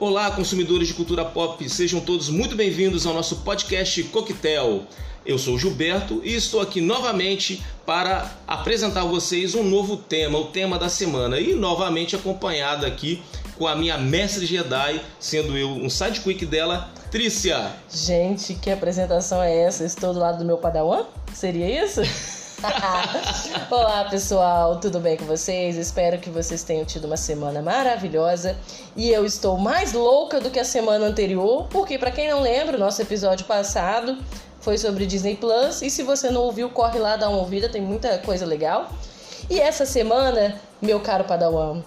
Olá, consumidores de cultura pop, sejam todos muito bem-vindos ao nosso podcast Coquetel. Eu sou Gilberto e estou aqui novamente para apresentar a vocês um novo tema, o tema da semana, e novamente acompanhado aqui com a minha mestre Jedi, sendo eu um sidequick dela, Trícia. Gente, que apresentação é essa? Estou do lado do meu padawan? Seria isso? Olá pessoal, tudo bem com vocês? Espero que vocês tenham tido uma semana maravilhosa e eu estou mais louca do que a semana anterior, porque para quem não lembra, o nosso episódio passado foi sobre Disney Plus e se você não ouviu, corre lá dar uma ouvida, tem muita coisa legal. E essa semana, meu caro Padawan,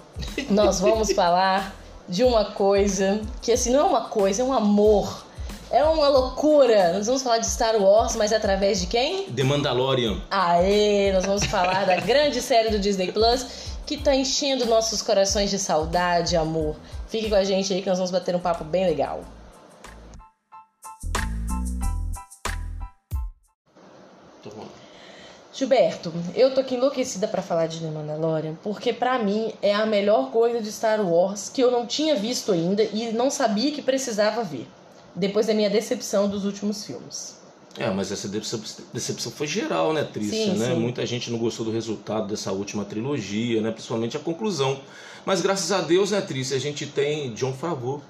nós vamos falar de uma coisa que assim não é uma coisa, é um amor é uma loucura. Nós vamos falar de Star Wars, mas através de quem? The Mandalorian. Aê, nós vamos falar da grande série do Disney Plus que tá enchendo nossos corações de saudade e amor. Fique com a gente aí que nós vamos bater um papo bem legal. Gilberto, eu tô aqui enlouquecida para falar de The Mandalorian, porque para mim é a melhor coisa de Star Wars que eu não tinha visto ainda e não sabia que precisava ver depois da minha decepção dos últimos filmes. É, mas essa decepção, foi geral, né, Trícia? Sim, né? sim. Muita gente não gostou do resultado dessa última trilogia, né? Principalmente a conclusão. Mas graças a Deus, né, Trícia, a gente tem John Favreau,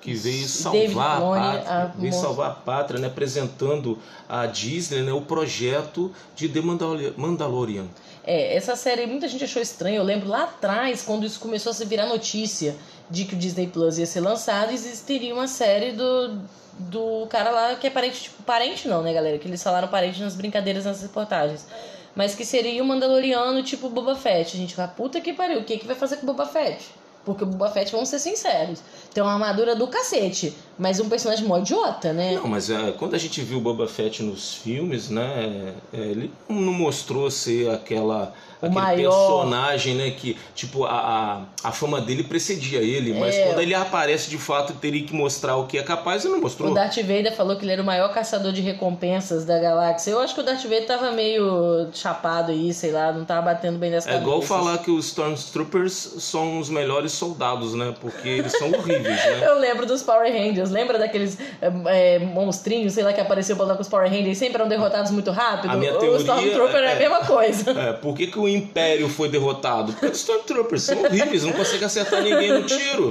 que veio salvar a Filoni, pátria, a veio salvar a pátria, né? Apresentando a Disney, né? O projeto de The Mandalorian. Mandalorian. É, essa série muita gente achou estranha. Eu lembro lá atrás, quando isso começou a se virar notícia de que o Disney Plus ia ser lançado, existiria uma série do, do cara lá que é parente, tipo, parente não, né, galera? Que eles falaram parente nas brincadeiras, nas reportagens. Mas que seria um Mandaloriano tipo Boba Fett. A gente fala, puta que pariu, o que, que vai fazer com o Boba Fett? Porque o Boba Fett, vamos ser sinceros, tem uma armadura do cacete, mas um personagem mó idiota, né? Não, mas é, quando a gente viu o Boba Fett nos filmes, né? é, ele não mostrou ser aquela O aquele maior. personagem, né? Que tipo a, a, a fama dele precedia ele, mas É. quando ele aparece de fato teria que mostrar o que é capaz e não mostrou. O Darth Vader falou que ele era o maior caçador de recompensas da galáxia. Eu acho que o Darth Vader tava meio chapado aí, sei lá, não tava batendo bem nas É igual cabeças. falar que os Stormtroopers são os melhores soldados, né? Porque eles são horríveis, né? Eu lembro dos Power Rangers, lembra daqueles é, é, monstrinhos, sei lá, que apareciam pra lá com os Power Rangers e sempre eram derrotados muito rápido? A minha o teoria Stormtrooper é, é- a mesma coisa. É, por que, que o Império foi derrotado? Porque os Stormtroopers são horríveis, não conseguem acertar ninguém no tiro.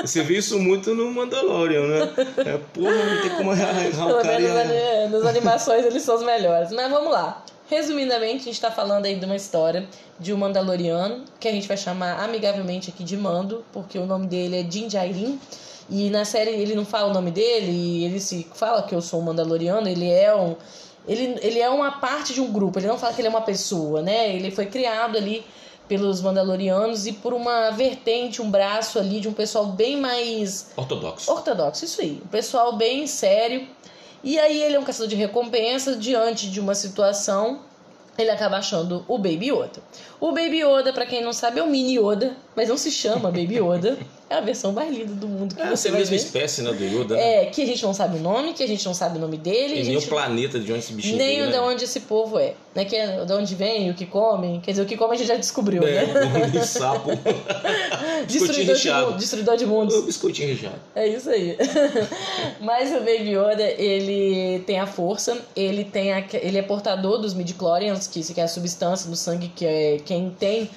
Você vê isso muito no Mandalorian, né? É, porra, não tem como Pelo o cara. nas animações eles são os melhores. Mas vamos lá. Resumidamente, a gente tá falando aí de uma história de um Mandaloriano, que a gente vai chamar amigavelmente aqui de Mando, porque o nome dele é Din Djarin. E na série ele não fala o nome dele, e ele se fala que eu sou um Mandaloriano, ele é um. Ele, ele é uma parte de um grupo, ele não fala que ele é uma pessoa, né? Ele foi criado ali pelos Mandalorianos e por uma vertente, um braço ali de um pessoal bem mais Ortodoxo. Ortodoxo, isso aí. Um pessoal bem sério. E aí ele é um caçador de recompensa diante de uma situação. Ele acaba achando o Baby Yoda. O Baby Yoda, pra quem não sabe, é o Mini Yoda, mas não se chama Baby Yoda. É a versão mais linda do mundo que É, você vai mesma ver. espécie, né, do Yoda. né? É, que a gente não sabe o nome, que a gente não sabe o nome dele. E nem o planeta de onde esse bichinho nem veio, de né? onde esse povo é. Né? Que é de onde vem, o que comem. Quer dizer, o que come a gente já descobriu, É, né? de sapo. Destruidor de, recheado. mu- destruidor de mundos. O biscoitinho recheado. É isso aí. Mas o Baby Yoda, ele tem a força, ele tem a, ele é portador dos midichlorians, que, que é a substância do sangue que é quem tem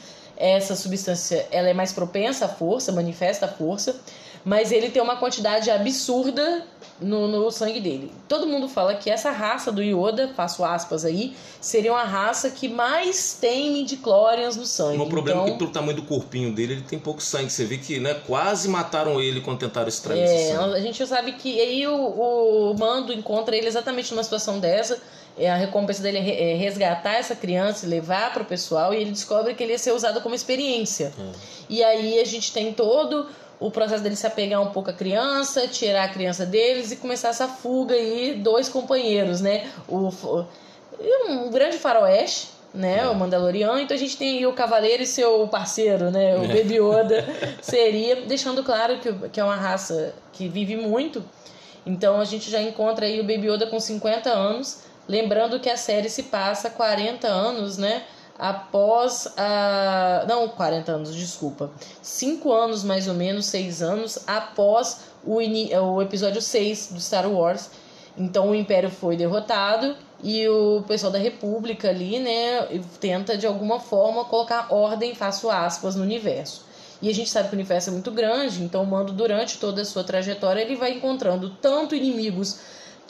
essa substância, ela é mais propensa à força, manifesta a força, mas ele tem uma quantidade absurda no, no sangue dele. Todo mundo fala que essa raça do Yoda, faço aspas aí, seria uma raça que mais tem midichlorians no sangue. O problema é então, que pelo tamanho do corpinho dele, ele tem pouco sangue. Você vê que né, quase mataram ele quando tentaram extrair esse É, sangue. a gente sabe que aí o, o Mando encontra ele exatamente numa situação dessa. É, A recompensa dele é é resgatar essa criança e levar para o pessoal. E ele descobre que ele ia ser usado como experiência. E aí a gente tem todo o processo dele se apegar um pouco à criança, tirar a criança deles e começar essa fuga aí, dois companheiros, né? O, um grande faroeste, né? É. O Mandaloriano. Então a gente tem aí o Cavaleiro e seu parceiro, né? O. Baby Yoda. Seria, deixando claro que, que é uma raça que vive muito. Então a gente já encontra aí o Baby Yoda com 50 anos. Lembrando que a série se passa 40 anos, né? após a. Não, 40 anos, desculpa. 5 anos mais ou menos, 6 anos após o, o episódio 6 do Star Wars. Então o Império foi derrotado e o pessoal da República ali, né, tenta de alguma forma colocar ordem, faço aspas, no universo. E a gente sabe que o universo é muito grande, então o Mando, durante toda a sua trajetória, ele vai encontrando tanto inimigos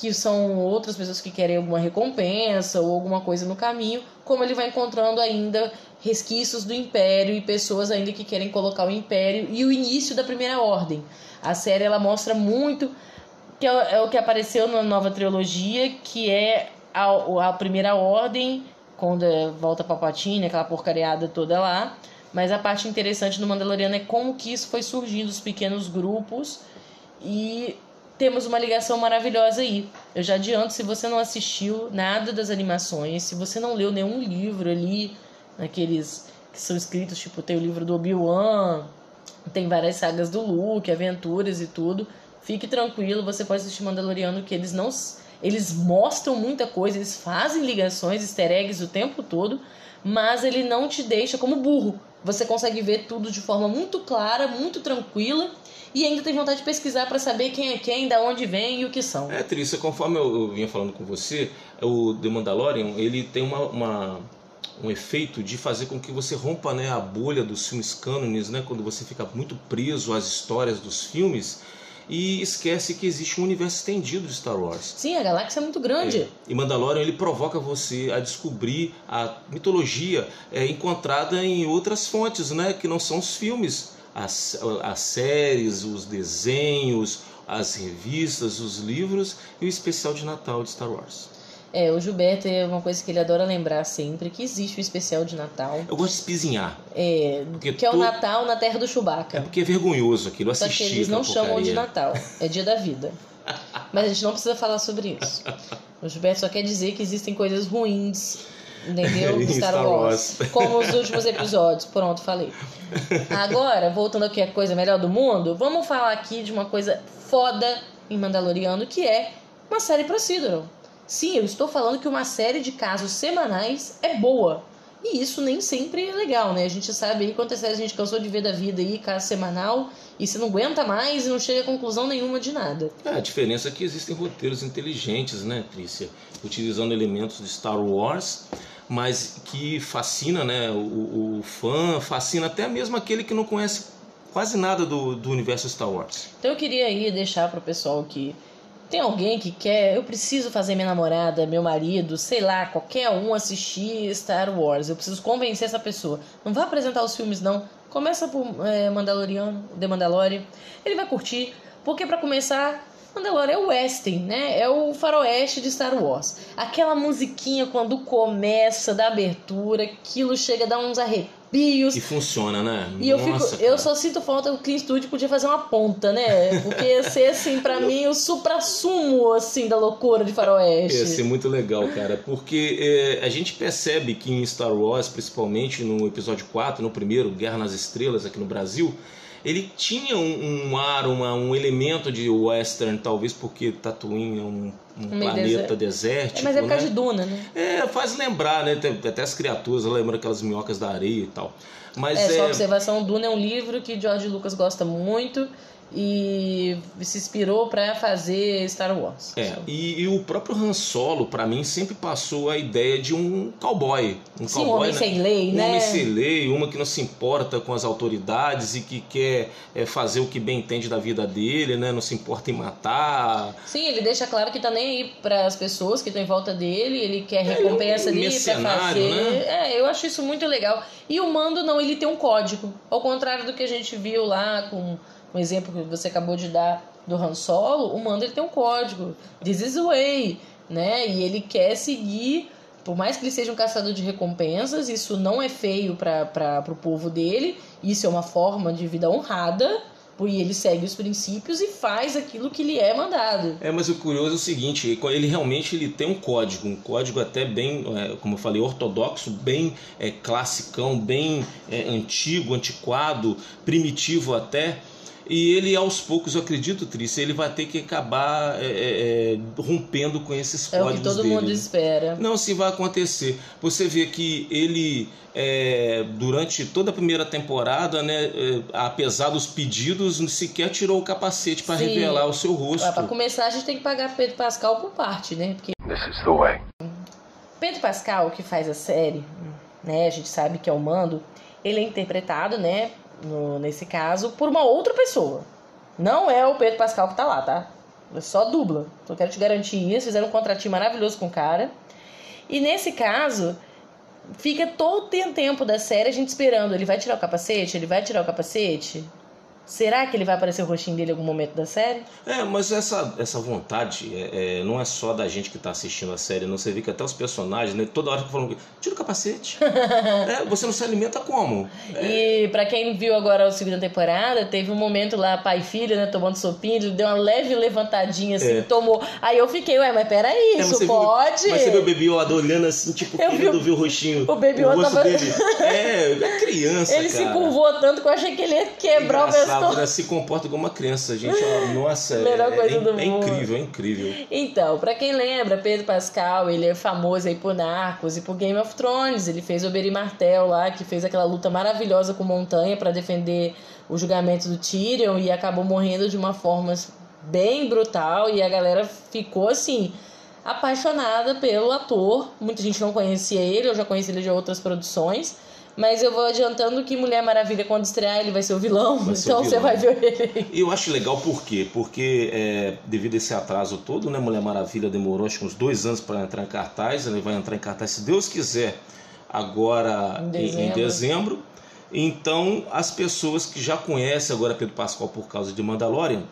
que são outras pessoas que querem alguma recompensa ou alguma coisa no caminho, como ele vai encontrando ainda resquícios do Império e pessoas ainda que querem colocar o Império e o início da Primeira Ordem. A série ela mostra muito que é, é o que apareceu na nova trilogia, que é a, a Primeira Ordem, quando é, volta Palpatine, aquela porcariada toda lá. Mas a parte interessante do Mandaloriano é como que isso foi surgindo, os pequenos grupos. E temos uma ligação maravilhosa aí. Eu já adianto, se você não assistiu nada das animações, se você não leu nenhum livro ali, naqueles que são escritos, tipo, tem o livro do Obi-Wan, tem várias sagas do Luke, aventuras e tudo. Fique tranquilo, você pode assistir Mandaloriano que eles não eles mostram muita coisa, eles fazem ligações, easter eggs o tempo todo, mas ele não te deixa como burro. Você consegue ver tudo de forma muito clara, muito tranquila e ainda tem vontade de pesquisar para saber quem é quem, da onde vem e o que são. É, Trícia, conforme eu, eu vinha falando com você, o The Mandalorian, ele tem uma, uma, um efeito de fazer com que você rompa né, a bolha dos filmes cânones, né, quando você fica muito preso às histórias dos filmes e esquece que existe um universo estendido de Star Wars. Sim, a galáxia é muito grande. É. E Mandalorian ele provoca você a descobrir a mitologia é, encontrada em outras fontes, né, que não são os filmes, as, as séries, os desenhos, as revistas, os livros e o especial de Natal de Star Wars. É, o Gilberto é uma coisa que ele adora lembrar sempre, que existe o especial de Natal. Eu gosto de espizinhar. É, porque que é o Natal na Terra do Chewbacca. É porque é vergonhoso aquilo, assistir Só que eles não chamam de Natal, é dia da vida. Mas a gente não precisa falar sobre isso. O Gilberto só quer dizer que existem coisas ruins, entendeu? Star, Star Wars. Wars. Como os últimos episódios. Pronto, falei. Agora, voltando aqui a coisa melhor do mundo, vamos falar aqui de uma coisa foda em Mandaloriano, que é uma série procedural. Sim, eu estou falando que uma série de casos semanais é boa. E isso nem sempre é legal, né? A gente sabe aí quantas séries a gente cansou de ver da vida aí, caso semanal, e você não aguenta mais e não chega a conclusão nenhuma de nada. É, a diferença é que existem roteiros inteligentes, né, Trícia? Utilizando elementos de Star Wars, mas que fascina né, o, o fã, fascina até mesmo aquele que não conhece quase nada do, do universo Star Wars. Então eu queria aí deixar para o pessoal que tem alguém que quer, eu preciso fazer minha namorada, meu marido, sei lá, qualquer um assistir Star Wars. Eu preciso convencer essa pessoa. Não vai apresentar os filmes, não. Começa por é, Mandaloriano, The Mandalorian. Ele vai curtir, porque para começar, Mandalorian é o western, né? É o faroeste de Star Wars. Aquela musiquinha quando começa da abertura, aquilo chega a dar uns arrepios arrepios. E funciona, né? E eu fico, cara. eu só sinto falta, o Clean Studio podia fazer uma ponta, né? Porque ia ser, assim, pra mim, o supra-sumo, assim, da loucura de faroeste. Ia ser muito legal, cara, porque é, a gente percebe que em Star Wars, principalmente no episódio 4, no primeiro, Guerra nas Estrelas, aqui no Brasil, ele tinha um, um ar, uma, um elemento de western, talvez porque Tatooine é um, um planeta desértico. É, mas é por causa né? de Duna, né? É, faz lembrar, né? Até as criaturas lembram aquelas minhocas da areia e tal. Mas é, é... só observação, Duna é um livro que George Lucas gosta muito e se inspirou para fazer Star Wars. É, e, e, o próprio Han Solo, para mim, sempre passou a ideia de um cowboy. Um Sim, cowboy, um homem né? sem lei, né? Um homem sem lei, uma que não se importa com as autoridades e que quer é, fazer o que bem entende da vida dele, né? Não se importa em matar. Sim, ele deixa claro que tá nem aí para as pessoas que estão em volta dele, ele quer é, recompensa é, um ali pra fazer. Né? É, eu acho isso muito legal. E o Mando não, ele tem um código. Ao contrário do que a gente viu lá com um exemplo que você acabou de dar do Han Solo, o Mando ele tem um código, this is the way, né? E ele quer seguir, por mais que ele seja um caçador de recompensas, isso não é feio para o povo dele, isso é uma forma de vida honrada, e ele segue os princípios e faz aquilo que lhe é mandado. É, mas o curioso é o seguinte, ele realmente ele tem um código, um código até bem, é, como eu falei, ortodoxo, bem é, classicão, bem é, antigo, antiquado, primitivo até, E ele, aos poucos, eu acredito, Trícia, ele vai ter que acabar é, é, é rompendo com esses códigos É o que todo dele. mundo espera. Não, se vai acontecer. Você vê que ele, é, durante toda a primeira temporada, né, é, apesar dos pedidos, sequer tirou o capacete para revelar o seu rosto. Para começar, a gente tem que pagar Pedro Pascal por parte, né? Porque... This is the way. Pedro Pascal, que faz a série, né, a gente sabe que é o Mando, ele é interpretado, né, no, nesse caso, por uma outra pessoa. Não é o Pedro Pascal que tá lá, tá? É só dubla. Então eu quero te garantir isso. Fizeram um contratinho maravilhoso com o cara. E nesse caso, fica todo o tempo da série a gente esperando. Ele vai tirar o capacete? Ele vai tirar o capacete? Será que ele vai aparecer o rostinho dele em algum momento da série? É, mas essa, essa vontade é, é, não é só da gente que está assistindo a série, não. Você vê que até os personagens, né, toda hora que falam, tira o capacete. é, você não se alimenta como? É. E para quem viu agora a segunda temporada, teve um momento lá, pai e filho, né, tomando sopinho, ele deu uma leve levantadinha assim, é. tomou. Aí eu fiquei, ué, mas peraí, é, isso pode? Viu, mas você viu o Baby Yoda olhando assim, tipo, eu querendo vi, ver o rostinho. O Baby Yoda tava... dele. É, é criança, Ele cara. se curvou tanto que eu achei que ele ia quebrar o pescoço Débora se comporta como uma criança, gente. Nossa, Melhor é, coisa é, do é mundo. incrível, é incrível. Então, para quem lembra, Pedro Pascal, ele é famoso aí por Narcos e por Game of Thrones. Ele fez o Beri Martel lá, que fez aquela luta maravilhosa com Montanha para defender o julgamento do Tyrion e acabou morrendo de uma forma bem brutal e a galera ficou assim apaixonada pelo ator. Muita gente não conhecia ele, eu já conheci ele de outras produções. Mas eu vou adiantando que Mulher Maravilha, quando estrear, ele vai ser o vilão. Então o vilão. você vai ver ele. E eu acho legal por quê? Porque é, devido a esse atraso todo, né? Mulher Maravilha demorou acho que uns dois anos para entrar em cartaz. Ele vai entrar em cartaz, se Deus quiser, agora em dezembro. Em, em dezembro. Então, as pessoas que já conhecem agora Pedro Pascal por causa de Mandalorian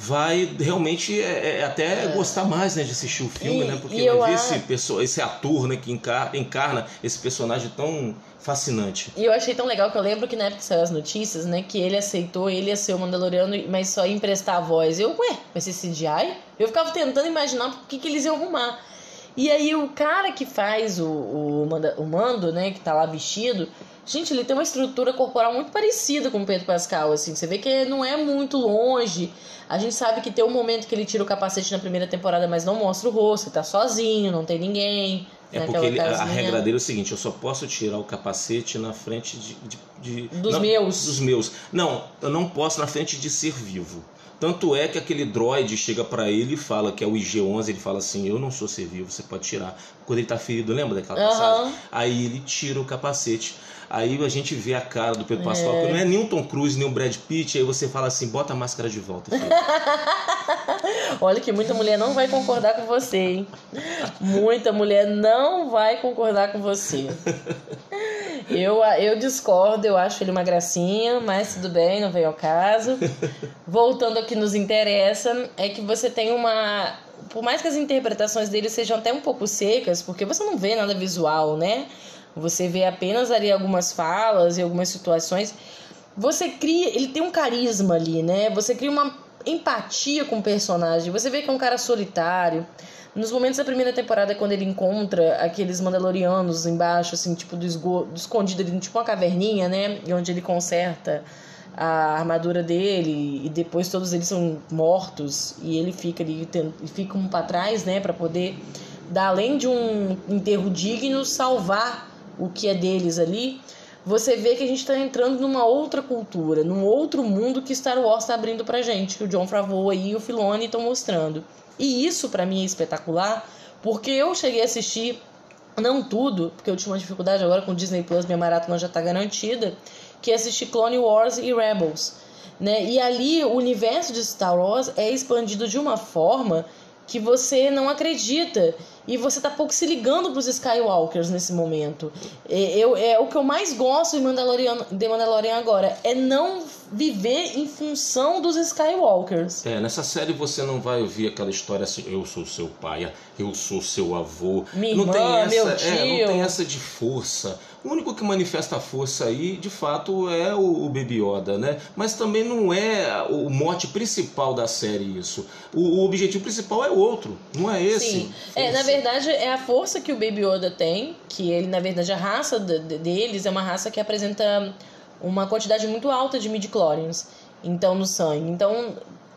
vai realmente é, é, até é. gostar mais né, de assistir o filme, e, né? Porque vai ver esse, pessoa, esse ator né, que encarna, encarna esse personagem tão fascinante. E eu achei tão legal que eu lembro que na época que saiu as notícias, né, que ele aceitou, ele ia ser o Mandaloriano, mas só ia emprestar a voz. Eu, ué, vai ser CGI? Eu ficava tentando imaginar o que, que eles iam arrumar. E aí o cara que faz o, o, o mando, né, que tá lá vestido, gente, ele tem uma estrutura corporal muito parecida com o Pedro Pascal, assim, você vê que não é muito longe. A gente sabe que tem um momento que ele tira o capacete na primeira temporada, mas não mostra o rosto, ele tá sozinho, não tem ninguém. É porque ele, a regra dele é o seguinte: eu só posso tirar o capacete na frente de. de, de dos não, meus. Dos meus. Não, eu não posso na frente de ser vivo. Tanto é que aquele droid chega para ele e fala que é o IG-11, ele fala assim, eu não sou ser vivo, você pode tirar. Quando ele tá ferido, lembra daquela Uhum. passagem? Aí ele tira o capacete. Aí a gente vê a cara do Pedro Pascal, que não é nem o Tom Cruise, nem o Brad Pitt, aí você fala assim, bota a máscara de volta. Olha que muita mulher não vai concordar com você, hein? Muita mulher não vai concordar com você. Eu, eu discordo, eu acho ele uma gracinha, mas tudo bem, não veio ao caso. Voltando ao que nos interessa, é que você tem uma. Por mais que as interpretações dele sejam até um pouco secas, porque você não vê nada visual, né? Você vê apenas ali algumas falas e algumas situações. Você cria. Ele tem um carisma ali, né? Você cria uma empatia com o personagem. Você vê que é um cara solitário. Nos momentos da primeira temporada, quando ele encontra aqueles Mandalorianos embaixo, assim, tipo, do, esgoto, escondido ali, tipo uma caverninha, né? E onde ele conserta a armadura dele e depois todos eles são mortos e ele fica ali, tem, fica um pra trás, né? Pra poder dar, além de um enterro digno, salvar o que é deles ali. Você vê que a gente está entrando numa outra cultura, num outro mundo que Star Wars está abrindo pra gente, que o John Favreau e o Filoni estão mostrando. E isso para mim é espetacular, porque eu cheguei a assistir não tudo, porque eu tinha uma dificuldade agora com o Disney Plus, minha maratona já tá garantida, que é assistir Clone Wars e Rebels, né? E ali o universo de Star Wars é expandido de uma forma que você não acredita e você tá pouco se ligando pros Skywalkers nesse momento. Eu, é o que eu mais gosto de Mandalorian, de Mandalorian agora, é não viver em função dos Skywalkers. É, nessa série você não vai ouvir aquela história assim, eu sou seu pai, eu sou seu avô. Minha não irmã, tem essa, meu é, tio. não tem essa de força. O único que manifesta a força aí, de fato, é o, o Baby Yoda, né? Mas também não é o mote principal da série isso. O, o objetivo principal é outro, não é esse. Sim. É, na verdade, é a força que o Baby Yoda tem, que ele, na verdade, a raça de- de- deles é uma raça que apresenta uma quantidade muito alta de midichlorians. Então, no sangue. Então,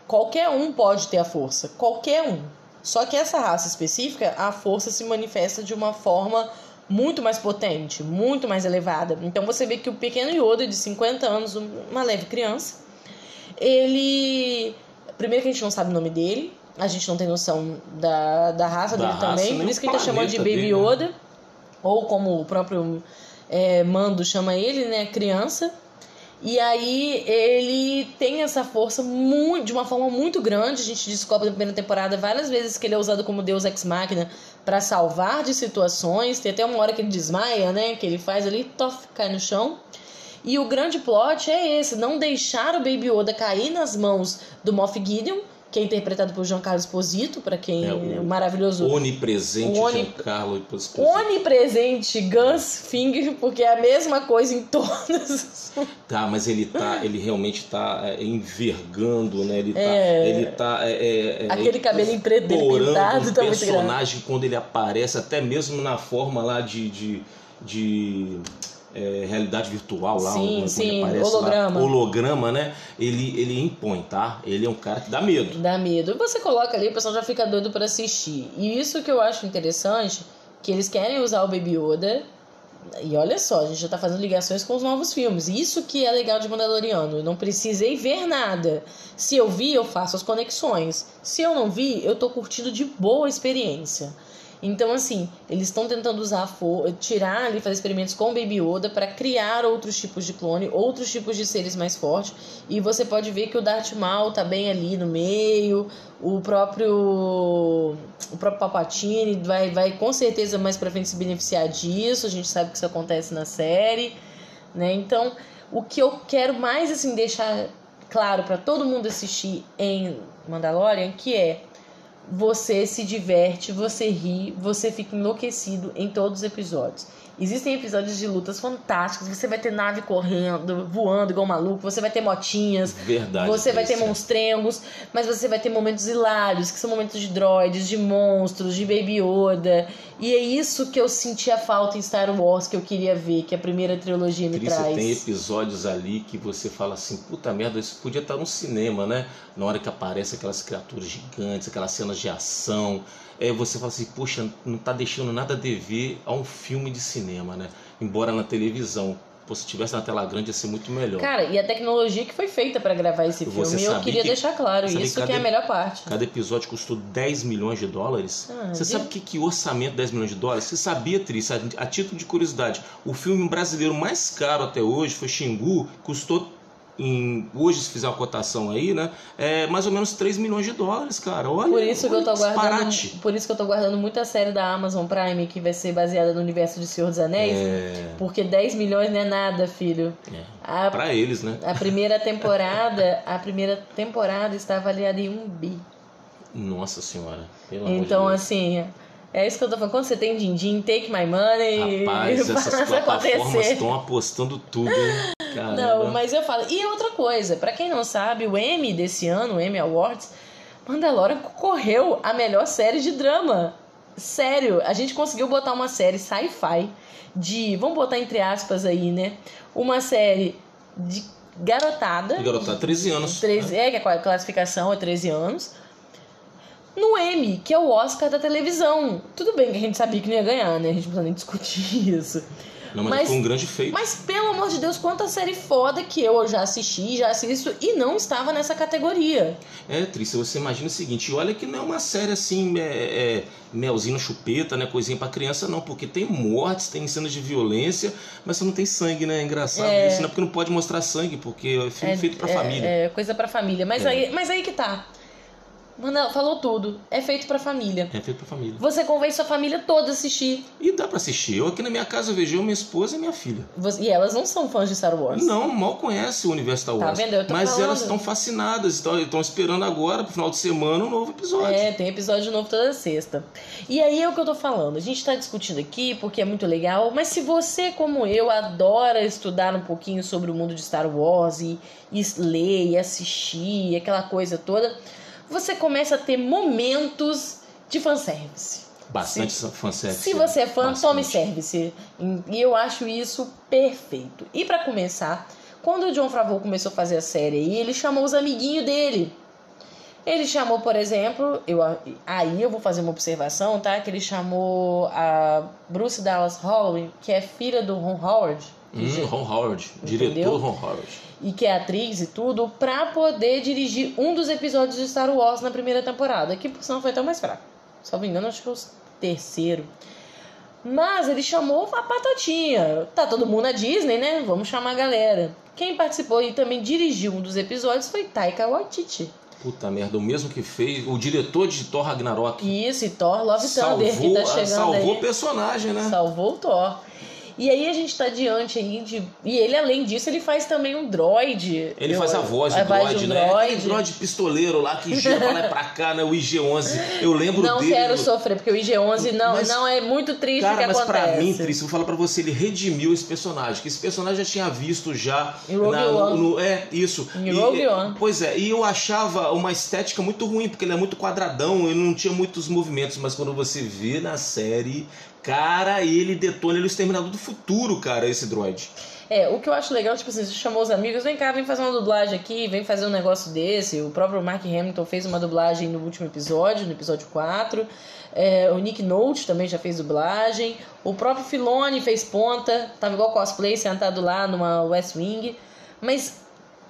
qualquer um pode ter a força. Qualquer um. Só que essa raça específica, a força se manifesta de uma forma muito mais potente, muito mais elevada. Então você vê que o pequeno Yoda de 50 anos, uma leve criança, ele. Primeiro que a gente não sabe o nome dele, a gente não tem noção da, da raça da dele raça, também, por isso que a gente tá chamando de Baby dele? Yoda, né? ou como o próprio é, Mando chama ele, né? Criança. E aí ele tem essa força muito, de uma forma muito grande. A gente descobre na primeira temporada várias vezes que ele é usado como Deus Ex Machina para salvar de situações. Tem até uma hora que ele desmaia, né? Que ele faz ali, tof, cai no chão. E o grande plot é esse: não deixar o Baby Yoda cair nas mãos do Moff Gideon que é interpretado por Giancarlo Esposito, para quem é o, maravilhoso. Onipresente o oni... Giancarlo Esposito. Onipresente Gus Finger, porque é a mesma coisa em todas. Tá, mas ele tá, ele realmente tá é, envergando, né? Ele tá, é... ele tá é, é, é aquele cabelo pintado, um tá personagem quando ele aparece, até mesmo na forma lá de, de, de é, realidade virtual lá, sim, sim, holograma. Lá, holograma, né? Ele, ele impõe, tá? Ele é um cara que dá medo. Dá medo. E você coloca ali, o pessoal já fica doido para assistir. E isso que eu acho interessante, que eles querem usar o Baby Yoda. E olha só, a gente já tá fazendo ligações com os novos filmes. Isso que é legal de Mandaloriano. Eu não precisei ver nada. Se eu vi, eu faço as conexões. Se eu não vi, eu tô curtindo de boa experiência. Então, assim, eles estão tentando usar tirar ali, fazer experimentos com o Baby Yoda para criar outros tipos de clone, outros tipos de seres mais fortes. E você pode ver que o Darth Maul tá bem ali no meio, o próprio o próprio Palpatine vai, vai com certeza mais para frente se beneficiar disso. A gente sabe que isso acontece na série, né? Então, o que eu quero mais assim deixar claro para todo mundo assistir em Mandalorian, que é você se diverte, você ri, você fica enlouquecido em todos os episódios. Existem episódios de lutas fantásticas. Você vai ter nave correndo, voando igual maluco. Você vai ter motinhas. Verdade. Você vai ter monstrengos. Mas você vai ter momentos hilários, que são momentos de droids, de monstros, de Baby Yoda. E é isso que eu sentia falta em Star Wars, que eu queria ver, que a primeira trilogia me Trícia, traz. Tem episódios ali que você fala assim: puta merda, isso podia estar no cinema, né? Na hora que aparece aquelas criaturas gigantes, aquelas cenas de ação é, você fala assim, poxa, não está deixando nada a dever a um filme de cinema, né? Embora na televisão, pô, se tivesse na tela grande ia ser muito melhor. Cara, e a tecnologia que foi feita para gravar esse você filme, eu queria que, deixar claro isso cada, que é a melhor parte. Cada episódio custou 10 milhões de dólares. Ah, você de... sabe o que, que orçamento 10 milhões de dólares? Você sabia, Tris, a, a título de curiosidade, o filme brasileiro mais caro até hoje foi Xingu, custou em, hoje, se fizer uma cotação aí, né? É mais ou menos 3 milhões de dólares, cara. Olha, por isso que eu tô guardando. Por isso que eu tô guardando muita série da Amazon Prime que vai ser baseada no universo de Senhor dos Anéis. É... Porque 10 milhões não é nada, filho. É. A, pra eles, né? A primeira temporada, a primeira temporada está avaliada em um bi. Nossa senhora. então, de assim. É isso que eu tô falando. Quando você tem din-din, take my money. Rapaz, essas plataformas estão apostando tudo, hein? Caramba. Não, mas eu falo. E outra coisa, para quem não sabe, o Emmy desse ano, o Emmy Awards, Mandalorian concorreu a melhor série de drama. Sério, a gente conseguiu botar uma série sci-fi de, vamos botar entre aspas aí, né? Uma série de garotada. De garotada, 13 anos. 13, né? É, que a classificação é 13 anos. No Emmy, que é o Oscar da televisão. Tudo bem que a gente sabia que não ia ganhar, né? A gente não precisa nem discutir isso. Não, mas, mas foi um grande feito. Mas pelo amor de Deus, quanta série foda que eu já assisti, já assisto e não estava nessa categoria. É, Trícia, você imagina o seguinte: olha que não é uma série assim, é, é, melzinho chupeta, né? Coisinha pra criança, não, porque tem mortes, tem cenas de violência, mas você não tem sangue, né? É engraçado é... isso, não é porque não pode mostrar sangue, porque é filme é, feito pra é, família. É, coisa pra família. Mas, é. aí, mas aí que tá. Mano, falou tudo. É feito pra família. É feito pra família. Você convence sua família toda a assistir. E dá pra assistir. Eu aqui na minha casa vejo eu, minha esposa e minha filha. E elas não são fãs de Star Wars? Não, mal conhecem o universo Star tá Wars. Tá vendo? Eu tô Mas falando. elas estão fascinadas. Estão esperando agora, pro final de semana, um novo episódio. É, tem episódio novo toda sexta. E aí é o que eu tô falando. A gente tá discutindo aqui porque é muito legal. Mas se você, como eu, adora estudar um pouquinho sobre o mundo de Star Wars e, e ler e assistir, aquela coisa toda você começa a ter momentos de fanservice. Bastante se, fanservice. Se você é fã, Bastante. tome service. E eu acho isso perfeito. E para começar, Quando o John Favreau começou a fazer a série aí, ele chamou os amiguinhos dele. Ele chamou, por exemplo, eu, aí eu vou fazer uma observação, tá? Que ele chamou a Bruce Dallas Howard, que é filha do Ron Howard. Hum, Ron Howard, Entendeu? diretor Ron Howard. E que é atriz e tudo, pra poder dirigir um dos episódios de Star Wars na primeira temporada, que por sinal foi até mais fraco. Se me engano, acho que é o terceiro. Mas ele chamou a Patotinha. Tá todo mundo na Disney, né? Vamos chamar a galera. Quem participou e também dirigiu um dos episódios foi Taika Waititi. Puta merda, o mesmo que fez o diretor de Thor Ragnarok. Isso, e Thor Love Thunder, que tá chegando salvou o personagem, né? Salvou o Thor. E aí a gente tá diante aí de. E ele, além disso, ele faz também um droid. Ele eu, faz a voz do droid, um né? Droid. Aquele droid pistoleiro lá que gira pra lá e pra cá, né? O IG-11. Eu lembro não dele. Não quero sofrer, porque o IG-11 não, mas, não é muito triste cara, o que mas acontece. pra mim, Tris, vou falar pra você, ele redimiu esse personagem. Que esse personagem já tinha visto já. Em Rogue na, One. No, é, isso. Em Rogue One. Pois é, e eu achava uma estética muito ruim, porque ele é muito quadradão, ele não tinha muitos movimentos, mas quando você vê na série, Cara, ele detona ele é o exterminador do futuro, cara, esse droid. É, o que eu acho legal, tipo assim, você chamou os amigos, vem cá, vem fazer uma dublagem aqui, vem fazer um negócio desse. O próprio Mark Hamilton fez uma dublagem no último episódio, no episódio 4. É, o Nick Nolte também já fez dublagem. O próprio Filone fez ponta, tava igual cosplay, sentado lá numa West Wing. Mas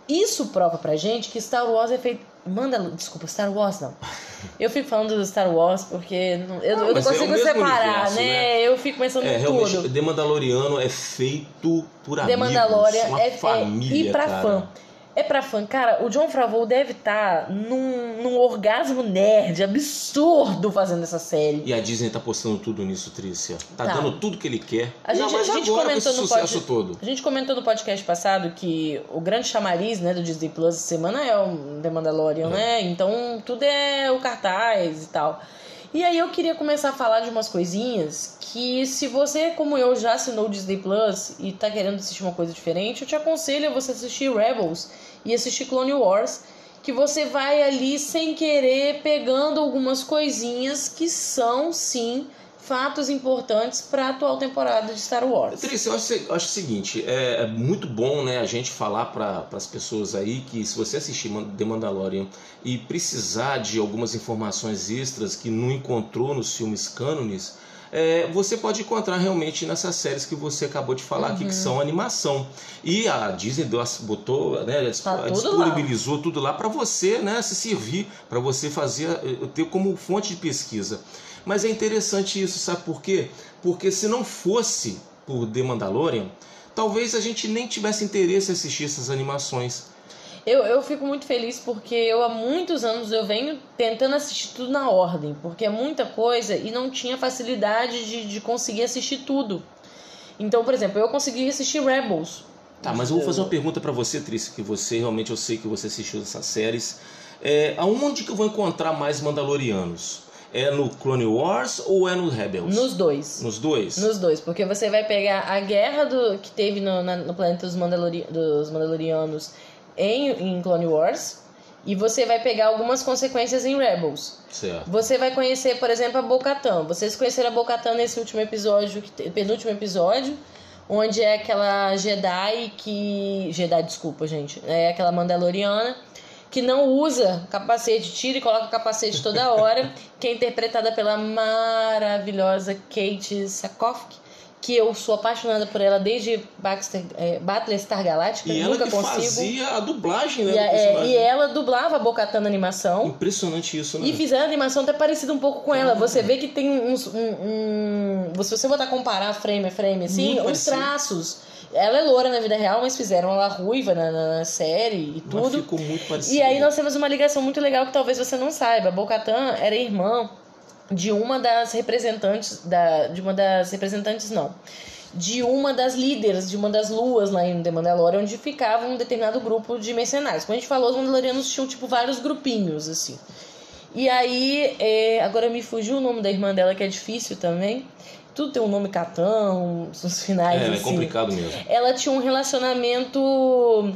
isso prova pra gente que Star Wars é feito Manda, desculpa, Star Wars não. Eu fico falando do Star Wars porque eu, não, eu não é consigo é separar, universo, né? né? Eu fico pensando é, em tudo. The Mandaloriano é feito por The amigos, Mandalorian uma é, família, é, e pra cara. fã. É pra fã. Cara, o John Favreau deve estar tá num, num orgasmo nerd absurdo fazendo essa série. E a Disney tá postando tudo nisso, Trícia. Tá, tá. dando tudo que ele quer. A gente, a gente comentou no pod... todo. A gente comentou no podcast passado que o grande chamariz né, do Disney Plus essa semana é o The Mandalorian, é. né? Então tudo é o cartaz e tal. E aí eu queria começar a falar de umas coisinhas que se você, como eu, já assinou o Disney Plus e tá querendo assistir uma coisa diferente, eu te aconselho a você assistir Rebels e assistir Clone Wars, que você vai ali sem querer pegando algumas coisinhas que são sim fatos importantes para a atual temporada de Star Wars. Trícia, eu acho, eu acho o seguinte, é, é, muito bom né, a gente falar para as pessoas aí que se você assistir The Mandalorian e precisar de algumas informações extras que não encontrou nos filmes cânones, é, você pode encontrar realmente nessas séries que você acabou de falar uhum. aqui, que uhum. são animação. E a Disney botou, né, tá disponibilizou tudo lá, para você né, se servir, para você fazer, eh, ter como fonte de pesquisa. Mas é interessante isso, sabe por quê? Porque se não fosse por The Mandalorian, talvez a gente nem tivesse interesse em assistir essas animações. Eu, eu fico muito feliz porque eu há muitos anos eu venho tentando assistir tudo na ordem, porque é muita coisa e não tinha facilidade de, de conseguir assistir tudo. Então, por exemplo, eu consegui assistir Rebels. Tá, mas eu vou fazer uma pergunta para você, Tris, que você realmente eu sei que você assistiu essas séries. É, aonde que eu vou encontrar mais Mandalorianos? É no Clone Wars ou é no Rebels? Nos dois. Nos dois? Nos dois, porque você vai pegar a guerra do, que teve no, na, no planeta dos, Mandalori, dos Mandalorianos em, em Clone Wars. E você vai pegar algumas consequências em Rebels. Certo. Você vai conhecer, por exemplo, a Bo-Katan. Vocês conheceram a Bo-Katan nesse último episódio, penúltimo episódio, onde é aquela Jedi que... Jedi, desculpa, gente. É aquela Mandaloriana que não usa capacete, tira e coloca capacete toda hora, que é interpretada pela maravilhosa Kate Sakoff, que eu sou apaixonada por ela desde Baxter, é, Battlestar Galactica, e nunca ela que consigo. fazia a dublagem, né? E, é, e ela dublava a Bocatã na animação. Impressionante isso, né? E fizeram a animação até parecida um pouco com ela. Você vê que tem uns. Um, um, se você botar comparar frame a frame, assim, uns traços. Ela é loura na vida real, mas fizeram ela ruiva na, na série e tudo. Mas ficou muito parecido. E aí nós temos uma ligação muito legal que talvez você não saiba. A Bocatã era irmã de uma das representantes da de uma das representantes não de uma das líderes de uma das luas lá em The Mandalorian onde ficava um determinado grupo de mercenários como a gente falou os Mandalorianos tinham tipo vários grupinhos assim e aí é, agora me fugiu o nome da irmã dela que é difícil também tudo tem um nome catão os finais é, assim. é complicado mesmo ela tinha um relacionamento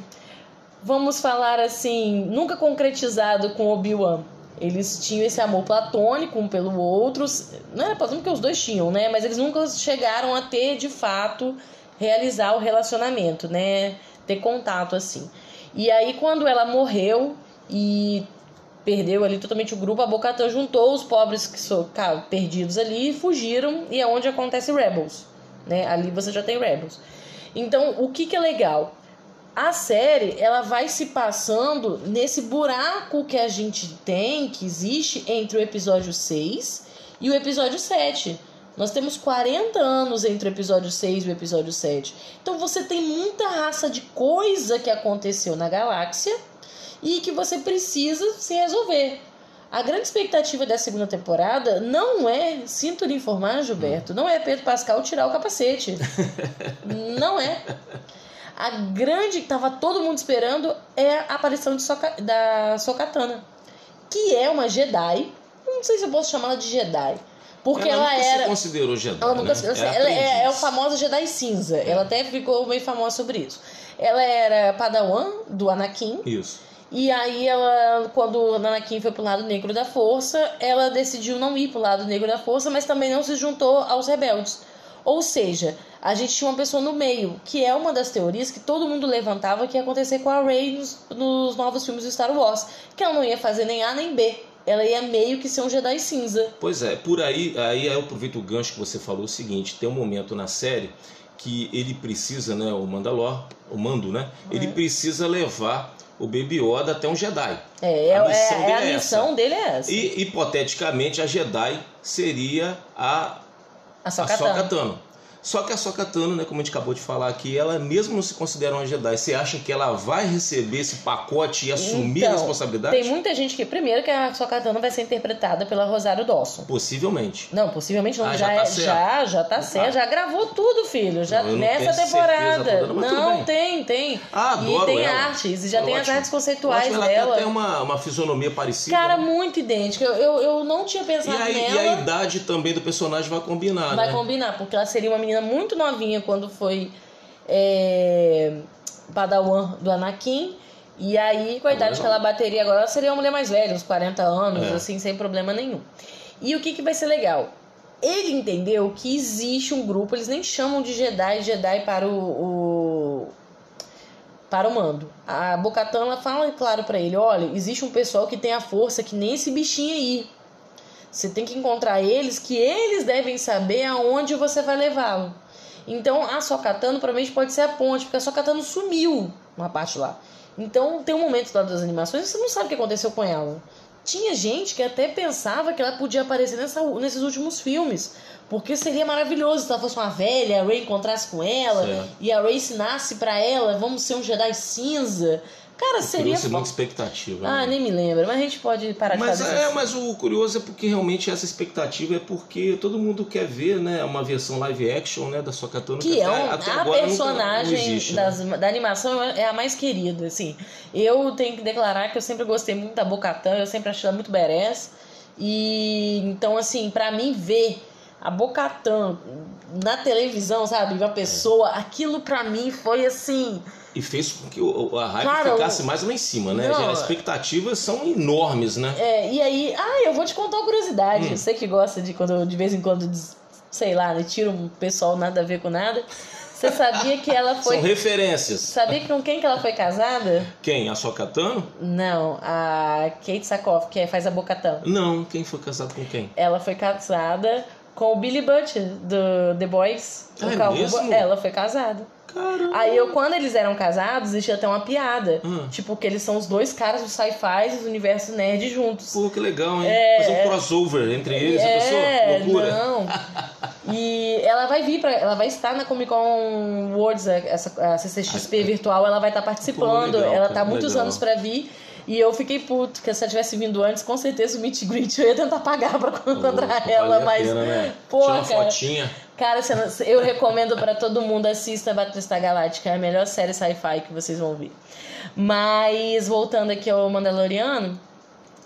vamos falar assim nunca concretizado com Obi-Wan eles tinham esse amor platônico um pelo outro. Não era platônico que os dois tinham, né? Mas eles nunca chegaram a ter, de fato, realizar o relacionamento, né? Ter contato assim. E aí quando ela morreu e perdeu ali totalmente o grupo, a Bocatan juntou os pobres que são perdidos ali e fugiram e é onde acontece Rebels, né? Ali você já tem Rebels. Então, o que que é legal? A série, ela vai se passando nesse buraco que a gente tem, que existe entre o episódio 6 e o episódio 7. Nós temos 40 anos entre o episódio 6 e o episódio 7. Então você tem muita raça de coisa que aconteceu na galáxia e que você precisa se resolver. A grande expectativa da segunda temporada não é, sinto lhe informar, Gilberto, não é Pedro Pascal tirar o capacete. não é. A grande que tava todo mundo esperando é a aparição de Soka, da Sokatana, que é uma Jedi. Não sei se eu posso chamá-la de Jedi porque ela, ela era. se considerou Jedi. Ela nunca né? se... ela é, é o famoso Jedi cinza. Ela até ficou meio famosa sobre isso. Ela era padawan do Anakin. Isso. E aí ela, quando o Anakin foi pro lado negro da força, ela decidiu não ir pro lado negro da força, mas também não se juntou aos rebeldes. Ou seja, a gente tinha uma pessoa no meio, que é uma das teorias que todo mundo levantava que ia acontecer com a Rey nos, nos novos filmes do Star Wars, que ela não ia fazer nem A nem B ela ia meio que ser um Jedi cinza. Pois é, por aí, aí eu aproveito o gancho que você falou o seguinte, tem um momento na série que ele precisa, né, o Mandalor, o Mando, né, é. ele precisa levar o Baby Yoda até um Jedi. É, a missão, é, é, a missão dele é essa. E, hipoteticamente, a Jedi seria a... A Sokatano. Só que a Sokatano, né, como a gente acabou de falar aqui, ela mesmo não se considera uma Jedi. Você acha que ela vai receber esse pacote e assumir então, a responsabilidade? Tem muita gente que, primeiro, que a Sokatano vai ser interpretada pela Rosário Dawson. Possivelmente. Não, possivelmente não. Ah, já, já, tá é, certo. já, já tá certo. Já gravou tudo, filho. Já Não, nessa temporada. não, tem, tem. Ah, adoro e tem ela. artes, e já tem as artes conceituais Ótimo, ela dela. tem até uma, uma fisionomia parecida. Cara, né? muito idêntica. Eu, eu, eu não tinha e, pensado aí, nela. e a idade também do personagem vai combinar, Vai né? combinar, porque ela seria uma menina muito novinha quando foi é, Padawan do Anakin. E aí, com a idade que ela bateria agora, ela seria uma mulher mais velha, uns 40 anos, É. assim, sem problema nenhum. E o que, que vai ser legal? Ele entendeu que existe um grupo, eles nem chamam de Jedi, Jedi para o, o para o mando. A Bocatan ela fala claro para ele, olha, existe um pessoal que tem a força que nem esse bichinho aí. Você tem que encontrar eles, que eles devem saber aonde você vai levá-lo. Então a Sokatano provavelmente pode ser a ponte, porque a Sokatano sumiu uma parte lá. Então tem um momento lá das animações que você não sabe o que aconteceu com ela. Tinha gente que até pensava que ela podia aparecer nessa, nesses últimos filmes. Porque seria maravilhoso se ela fosse uma velha, a Rey encontrasse com ela Certo. e a Rey ensinasse pra ela, vamos ser um Jedi cinza. Cara, seria. Criou-se muita expectativa. Ah, né? nem me lembro, mas a gente pode parar Mas de fazer é, isso. mas o curioso é porque realmente essa expectativa é porque todo mundo quer ver, né, uma versão live action, né, da Sokatano Que é um, até a agora personagem existe, né? das, da animação é a mais querida, assim. Eu tenho que declarar que eu sempre gostei muito da Bocatã, eu sempre achei ela muito badass. E então, assim, pra mim ver a Bocatã na televisão, sabe? Uma pessoa, aquilo pra mim foi assim. E fez com que a hype Cara, ficasse mais lá em cima, né? Não, As expectativas são enormes, né? É, e aí, ah, eu vou te contar uma curiosidade. Hum. Você que gosta de quando de vez em quando, sei lá, né, tira um pessoal nada a ver com nada. Você sabia que ela foi. São referências. Sabia com quem que ela foi casada? Quem? A Sokatano? Não, a Kate Sakoff, que faz a Bocatã. Não. Quem foi casado com quem? Ela foi casada com o Billy Butcher, do The Boys. Ah, é Calvo-? Ela foi casada. Caramba. Aí eu, quando eles eram casados, existia até uma piada. Hum. Tipo, que eles são os dois caras do sci-fi e do universo nerd juntos. Pô, que legal, hein? É, Fazer um é. crossover entre eles, a é, pessoa? Loucura. não. E ela vai vir para, ela vai estar na Comic Con Worlds, essa a CCXP virtual, ela vai estar participando. Pô, legal, ela cara, tá há muitos legal. anos para vir. E eu fiquei puto, porque se ela tivesse vindo antes, com certeza o meet greet eu ia tentar pagar pra encontrar Pô, ela, vale mas. pena, né? Pô, Tira uma cara. fotinha. Cara, eu recomendo pra todo mundo assista Battlestar Galáctica, é a melhor série sci-fi que vocês vão ver. Mas voltando aqui ao Mandaloriano,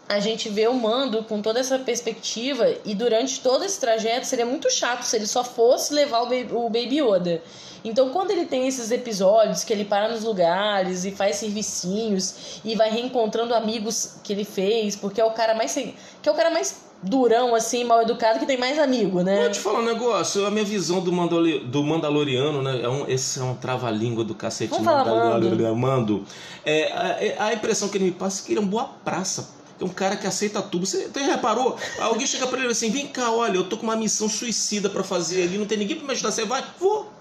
a gente vê o Mando com toda essa perspectiva e durante todo esse trajeto seria muito chato se ele só fosse levar o Baby, o Baby Yoda. Então, quando ele tem esses episódios que ele para nos lugares e faz servicinhos e vai reencontrando amigos que ele fez, porque é o cara mais que é o cara mais durão, assim, mal educado, que tem mais amigo, né? Vou te falar um negócio, a minha visão do, Mandalori, do Mandaloriano, né? É um, esse é um trava-língua do cacete. Vamos Mandaloriano. Mando. É, a, a impressão que ele me passa é que ele é um boa praça. É um cara que aceita tudo. Você reparou? Alguém chega pra ele assim: vem cá, olha, eu tô com uma missão suicida pra fazer ali, não tem ninguém pra me ajudar. Você vai? Vou.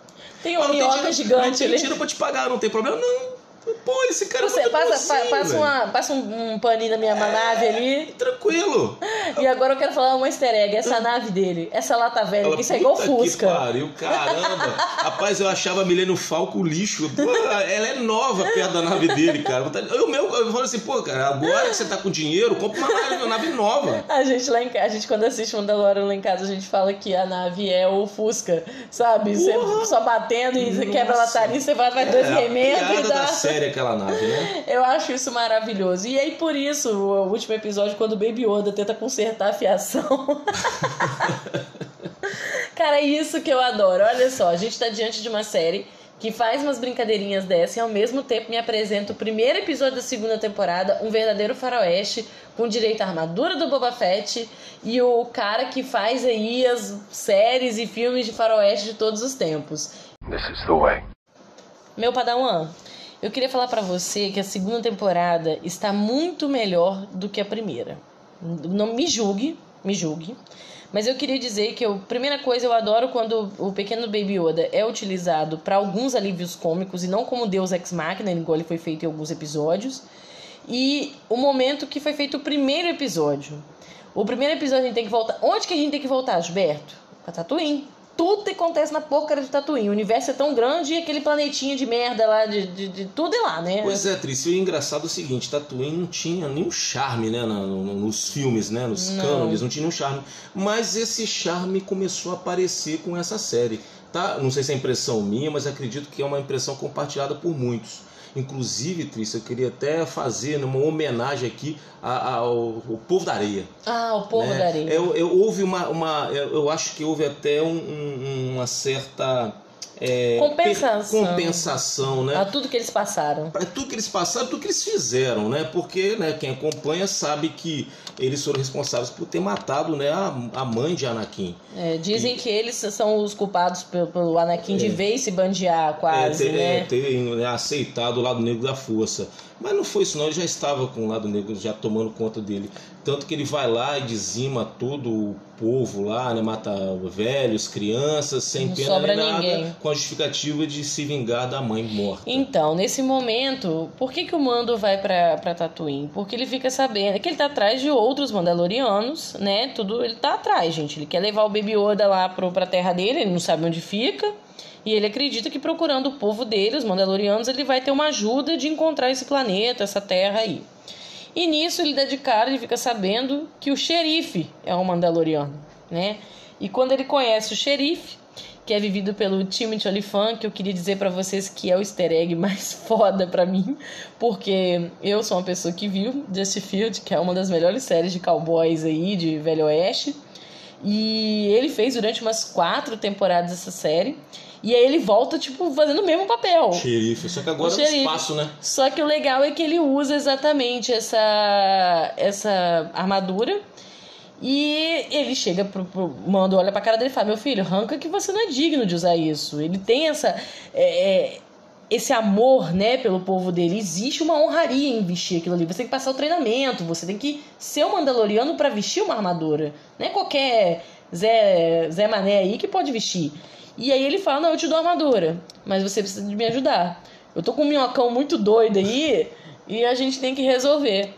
Tem uma minhoca gigante Não tem ali. dinheiro pra te pagar, não tem problema? Não. Pô, esse cara é Você passa, pa- passa, uma, passa um, um paninho na minha nave ali. Tranquilo. E agora eu quero falar um easter egg. Essa nave dele, essa lata velha, Fala, que isso é igual "Puta Fusca. Que pariu, caramba. Rapaz, eu achava a Milênio Falco lixo. Pô, ela é nova perto da nave dele, cara. Eu, meu, eu falo assim, pô, cara, agora que você tá com dinheiro, compra uma nave, uma nave nova. A gente lá em casa, a gente quando assiste Mandalorian lá em casa, a gente fala que a nave é o Fusca, sabe? Você só batendo e Nossa. quebra a lataria, você vai, vai dois É remendos e dá. da série aquela nave, né? Eu acho isso maravilhoso. E aí, por isso, o último episódio, quando o Baby Yoda tenta consertar a fiação. Cara, é isso que eu adoro. Olha só, a gente tá diante de uma série que faz umas brincadeirinhas dessa e ao mesmo tempo me apresenta o primeiro episódio da segunda temporada, um verdadeiro faroeste, com direito à armadura do Boba Fett e o cara que faz aí as séries e filmes de faroeste de todos os tempos. This is the way. Meu Padawan, eu queria falar pra você que a segunda temporada está muito melhor do que a primeira. Não me julgue, me julgue. Mas eu queria dizer que eu, primeira coisa, eu adoro quando o pequeno Baby Yoda é utilizado para alguns alívios cômicos e não como Deus Ex Machina, igual ele foi feito em alguns episódios. E o momento que foi feito o primeiro episódio. O primeiro episódio a gente tem que voltar. Onde que a gente tem que voltar, Gilberto? Pra Tatooine. Tudo que acontece na porcaria de Tatooine. O universo é tão grande e aquele planetinha de merda lá, de, de, de tudo é lá, né? Pois é, Tris, e o engraçado é o seguinte, Tatooine não tinha nenhum charme, né, no- no- nos filmes, né, nos Não. cânones, não tinha nenhum charme, mas esse charme começou a aparecer com essa série, tá? Não sei se é impressão minha, mas acredito que é uma impressão compartilhada por muitos. Inclusive, Tris, eu queria até fazer uma homenagem aqui ao, ao povo da areia. Ah, o povo né? da areia. Eu, eu- houve uma, uma eu, eu acho que houve até um- um- uma certa é, Compensação. compensação, né? A tudo que eles passaram. Para tudo que eles passaram, tudo que eles fizeram, né? Porque né, quem acompanha sabe que eles foram responsáveis por ter matado né, a, a mãe de Anakin. É, dizem que eles são os culpados pelo, pelo Anakin de É. ver e se bandear quase, é, ter, né? é, ter, né, aceitado o lado negro da força. Mas não foi isso não, ele já estava com o lado negro já tomando conta dele. Tanto que ele vai lá e dizima todo o povo lá, né? Mata velhos, crianças, sem Não pena nem nada, ninguém. Com a justificativa de se vingar da mãe morta. Então, nesse momento, por que, que o Mando vai pra Tatooine? Porque ele fica sabendo que ele tá atrás de outros Mandalorianos, né? Tudo ele tá atrás, gente. Ele quer levar o Baby Yoda lá pro, pra terra dele, ele não sabe onde fica. E ele acredita que procurando o povo dele, os Mandalorianos, ele vai ter uma ajuda de encontrar esse planeta, essa terra aí. E nisso ele dá de cara, ele fica sabendo que o xerife é um Mandaloriano, né? E quando ele conhece o xerife, que é vivido pelo Timothy Olyphant, que eu queria dizer pra vocês que é o easter egg mais foda pra mim, porque eu sou uma pessoa que viu Justifield, que é uma das melhores séries de cowboys aí, de Velho Oeste, e ele fez durante umas quatro temporadas essa série, e aí ele volta, tipo, fazendo o mesmo papel. Xerife, só que agora O é xerife. espaço, né? Só que o legal é que ele usa exatamente essa, essa armadura. E ele chega pro, pro manda, olha pra cara dele e fala: Meu filho, arranca que você não é digno de usar isso. Ele tem essa. é, é, esse amor, né, pelo povo dele. Existe uma honraria em vestir aquilo ali. Você tem que passar o treinamento, você tem que ser um Mandaloriano pra vestir uma armadura. Não é qualquer Zé, Zé Mané aí que pode vestir. E aí ele fala: Não, eu te dou a armadura, mas você precisa de me ajudar. Eu tô com um minhocão muito doido aí e a gente tem que resolver.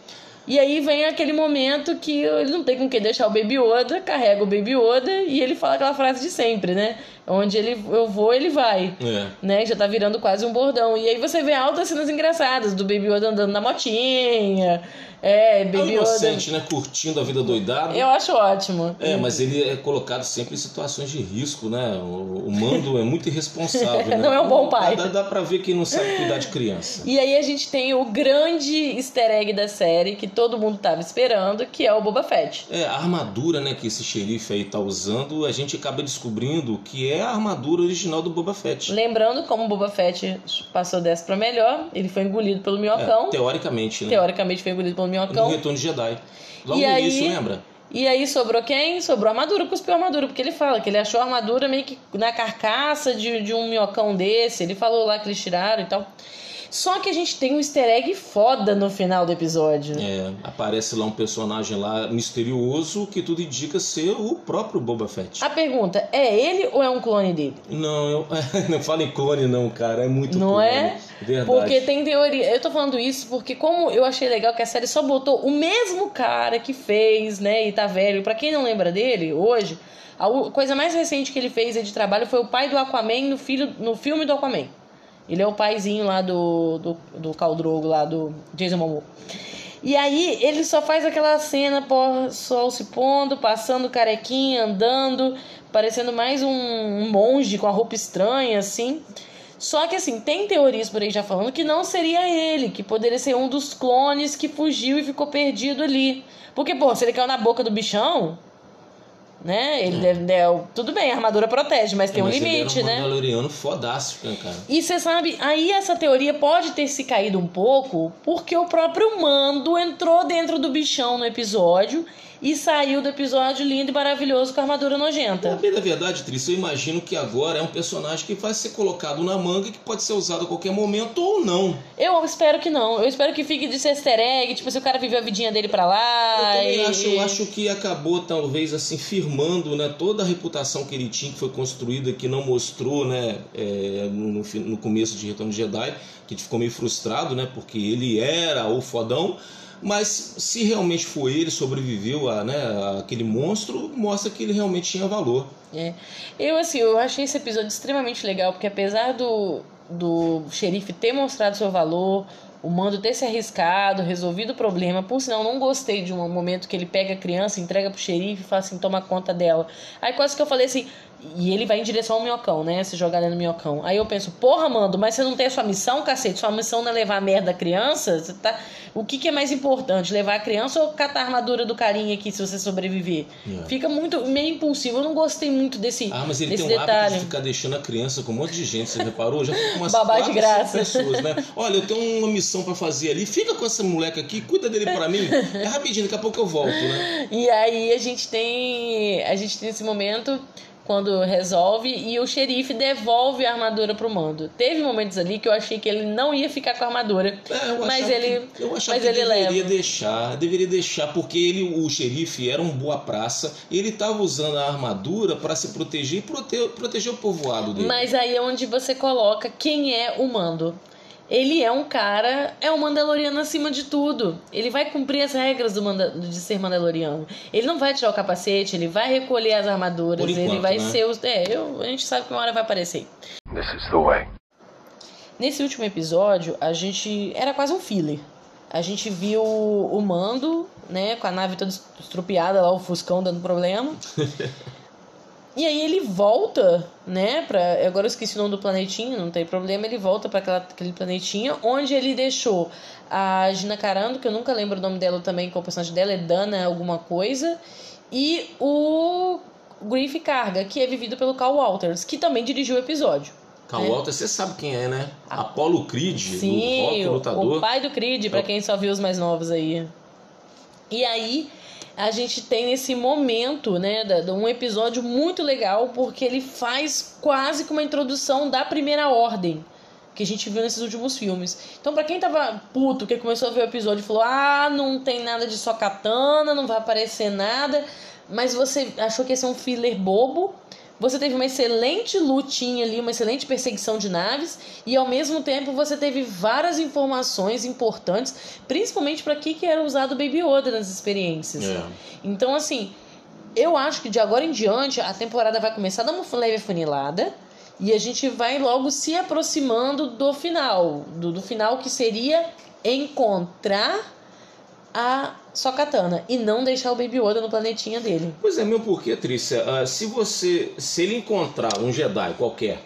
E aí vem aquele momento que ele não tem com quem deixar o Baby Yoda, carrega o Baby Yoda e ele fala aquela frase de sempre, né? Onde ele, eu vou, ele vai. É. Né? Já tá virando quase um bordão. E aí você vê altas cenas engraçadas do Baby Yoda andando na motinha. É, É Baby Yoda. inocente, né? Curtindo a vida doidada. Eu acho ótimo. É, mas ele é colocado sempre em situações de risco, né? O, o mando é muito irresponsável. né? Não é um bom pai. Dá, dá pra ver que não sabe cuidar de criança. E aí a gente tem o grande easter egg da série que todo mundo tava esperando, que é o Boba Fett. É, a armadura né, que esse xerife aí tá usando, a gente acaba descobrindo que é a armadura original do Boba Fett. Lembrando como o Boba Fett passou dessa pra melhor, ele foi engolido pelo É, minhocão. teoricamente, né? Teoricamente foi engolido pelo No minhocão. Retorno de Jedi. Logo E no aí- início, lembra? E aí sobrou quem? Sobrou a armadura, cuspiu a armadura, porque ele fala que ele achou a armadura meio que na carcaça de, de um minhocão desse. Ele falou lá que eles tiraram e tal. Só que a gente tem um easter egg foda no final do episódio. É, aparece lá um personagem lá misterioso que tudo indica ser o próprio Boba Fett. A pergunta, é ele ou é um clone dele? Não, eu, não fala em clone não, cara, é muito Não clone. é? Verdade. Porque tem teoria. Eu tô falando isso porque, como eu achei legal que a série só botou o mesmo cara que fez, né? E tá velho. Pra quem não lembra dele, hoje, a coisa mais recente que ele fez aí de trabalho foi o pai do Aquaman no, filho, no filme do Aquaman. Ele é o paizinho lá do, do, do Khal Drogo, lá do Jason Momoa. E aí ele só faz aquela cena, pô, sol se pondo, passando carequinha, andando, parecendo mais um monge com a roupa estranha, assim. Só que assim, tem teorias por aí já falando que não seria ele, que poderia ser um dos clones que fugiu e ficou perdido ali. Porque, pô, se ele caiu na boca do bichão, né? Ele deve. né, tudo bem, a armadura protege, mas tem um Mas ele limite, era um né? Mandaloriano fodástico, né, cara? E você sabe, aí essa teoria pode ter se caído um pouco porque o próprio Mando entrou dentro do bichão no episódio e saiu do episódio lindo e maravilhoso com a armadura Na nojenta. bem da verdade, Tris, eu imagino que agora é um personagem que vai ser colocado na manga e que pode ser usado a qualquer momento ou não. Eu espero que não. Eu espero que fique de ser easter egg, tipo, se o cara viveu a vidinha dele pra Eu lá. também e- acho, eu acho que acabou talvez assim firmando né, toda a reputação que ele tinha, que foi construída, que não mostrou né, é, no, no começo de Retorno de Jedi, que a gente ficou meio frustrado, né, porque ele era o fodão. Mas se realmente foi ele, sobreviveu a, né, aquele monstro, mostra que ele realmente tinha valor. É. Eu, assim, eu achei esse episódio extremamente legal, porque apesar do, do xerife ter mostrado seu valor, o mando ter se arriscado, resolvido o problema, por sinal, não gostei de um momento que ele pega a criança, entrega pro xerife e fala assim, toma conta dela. Aí quase que eu falei assim, e ele vai em direção ao minhocão, né? Se jogar do minhocão. Aí eu penso, porra, Mando, mas você não tem a sua missão, cacete? Sua missão não é levar a merda da criança? Você tá... O que, que é mais importante? Levar a criança ou catar a armadura do carinha aqui se você sobreviver? É. Fica muito meio impulsivo. Eu não gostei muito desse, Ah, mas ele tem um hábito detalhe. de ficar deixando a criança com um monte de gente, você reparou? Já com umas Babá de graça. pessoas, né? Olha, eu tenho uma missão pra fazer ali, fica com essa moleque aqui, cuida dele pra mim. É rapidinho, daqui a pouco eu volto, né? E aí a gente tem. A gente tem esse momento quando resolve e o xerife devolve a armadura pro mando. Teve momentos ali que eu achei que ele não ia ficar com a armadura. É, mas ele, que, eu achava mas que ele deveria leva. deixar, deveria deixar, porque ele, o xerife era um boa praça, ele tava usando a armadura pra se proteger e prote- proteger o povoado dele. Mas aí é onde você coloca quem é o mando. Ele é um cara, é um Mandaloriano acima de tudo. Ele vai cumprir as regras do manda- de ser Mandaloriano. Ele não vai tirar o capacete, ele vai recolher as armaduras, Por ele enquanto, vai né? ser os. É, eu, a gente sabe que uma hora vai aparecer. This is the way. Nesse último episódio, a gente. Era quase um filler. A gente viu o Mando, né, com a nave toda estrupiada lá, o Fuscão dando problema. e aí ele volta, né, pra. Agora eu esqueci o nome do planetinha, não tem problema. Ele volta para aquele planetinha onde ele deixou a Gina Carano, que eu nunca lembro o nome dela também, qual o personagem dela, é Dana alguma coisa. E o Griff Carga, que é vivido pelo Carl Walters, que também dirigiu o episódio. Cal É. Walter, você sabe quem é, né? Apollo Creed, do Sim, rock o- lutador. o pai do Creed, pra quem só viu os mais novos aí. E aí, a gente tem esse momento, né, de um episódio muito legal, porque ele faz quase que uma introdução da primeira ordem que a gente viu nesses últimos filmes. Então, pra quem tava puto, que começou a ver o episódio e falou: ah, não tem nada de só katana, não vai aparecer nada, mas você achou que ia ser um filler bobo. Você teve uma excelente lutinha ali, uma excelente perseguição de naves, e ao mesmo tempo você teve várias informações importantes, principalmente para que, que era usado o Baby Yoda nas experiências. É. Então, assim, eu acho que de agora em diante a temporada vai começar a dar uma leve afunilada e a gente vai logo se aproximando do final. Do, do final que seria encontrar a Sokatana e não deixar o Baby Yoda no planetinha dele. Pois é, meu porquê, Trícia, ah, se você, se ele encontrar um Jedi qualquer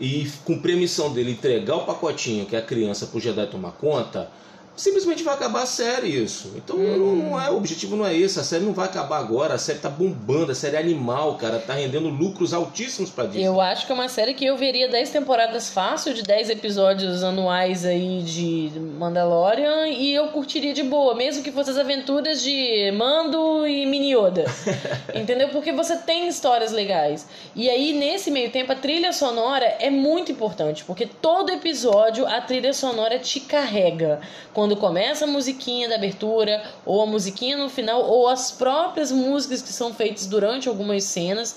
e cumprir a missão dele, entregar o pacotinho que é a criança pro Jedi tomar conta, simplesmente vai acabar a série isso. Então hum. não é, o objetivo não é esse, a série não vai acabar agora, a série tá bombando, a série é animal, cara, tá rendendo lucros altíssimos para Disney. Eu acho que é uma série que eu veria 10 temporadas fácil de 10 episódios anuais aí de Mandalorian e eu curtiria de boa, mesmo que fosse as aventuras de Mando e Mini Yoda. Entendeu? Porque você tem histórias legais. E aí nesse meio tempo a trilha sonora é muito importante, porque todo episódio a trilha sonora te carrega. Com quando começa a musiquinha da abertura, ou a musiquinha no final, ou as próprias músicas que são feitas durante algumas cenas.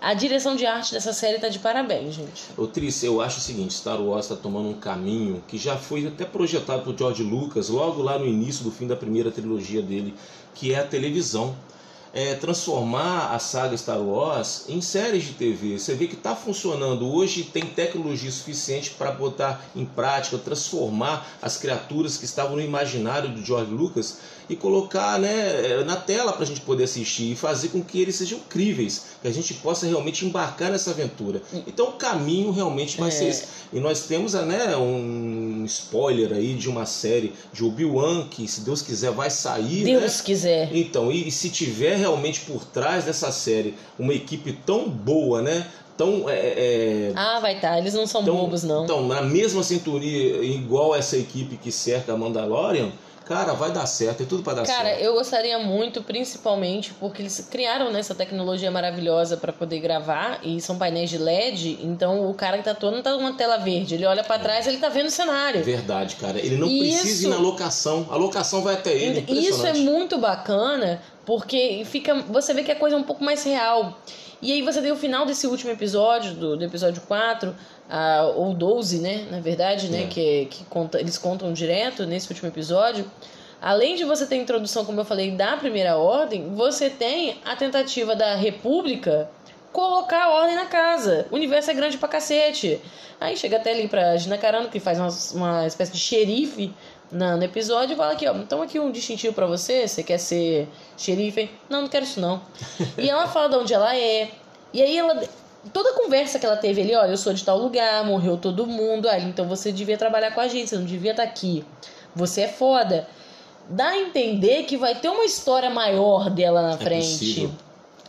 A direção de arte dessa série tá de parabéns, gente. Ô Tris, eu acho o seguinte, Star Wars está tomando um caminho que já foi até projetado por George Lucas logo lá no início do fim da primeira trilogia dele, que é a televisão é, transformar a saga Star Wars em séries de TV. Você vê que está funcionando. Hoje tem tecnologia suficiente para botar em prática, transformar as criaturas que estavam no imaginário do George Lucas e colocar né, na tela para a gente poder assistir e fazer com que eles sejam críveis, que a gente possa realmente embarcar nessa aventura. Então o caminho realmente vai é. ser esse. E nós temos né, um spoiler aí de uma série de Obi-Wan que, se Deus quiser, vai sair. Deus né? quiser. Então, e, e se tiver realmente por trás dessa série uma equipe tão boa, né? Tão, é, é, ah, vai estar. Tá. Eles não são tão, bobos, não. Então, na mesma cinturinha, igual essa equipe que cerca a Mandalorian, Cara, vai dar certo, é tudo para dar Cara, certo. Cara, eu gostaria muito, principalmente porque eles criaram né, essa tecnologia maravilhosa para poder gravar e são painéis de LED, então o cara que tá todo não tá numa tela verde, ele olha para trás, ele tá vendo o cenário. Verdade, cara. Ele não isso, precisa ir na locação, a locação vai até ele. Isso é muito bacana, porque fica, você vê que a coisa é um pouco mais real. E aí você tem o final desse último episódio, do, do episódio 4, uh, ou 12, né? Na verdade, né? É. Que, que conta, eles contam direto nesse último episódio. Além de você ter a introdução, como eu falei, da primeira ordem, você tem a tentativa da República colocar a ordem na casa. O universo é grande pra cacete. Aí chega até ali pra Gina Carano, que faz uma, uma espécie de xerife na, no episódio, fala aqui, ó, então aqui um distintivo para você, você quer ser xerife? Não, não quero isso não. e ela fala de onde ela é. E aí ela toda a conversa que ela teve ali, olha, eu sou de tal lugar, morreu todo mundo, aí então você devia trabalhar com a gente, você não devia estar tá aqui. Você é foda. Dá a entender que vai ter uma história maior dela na é frente. Possível.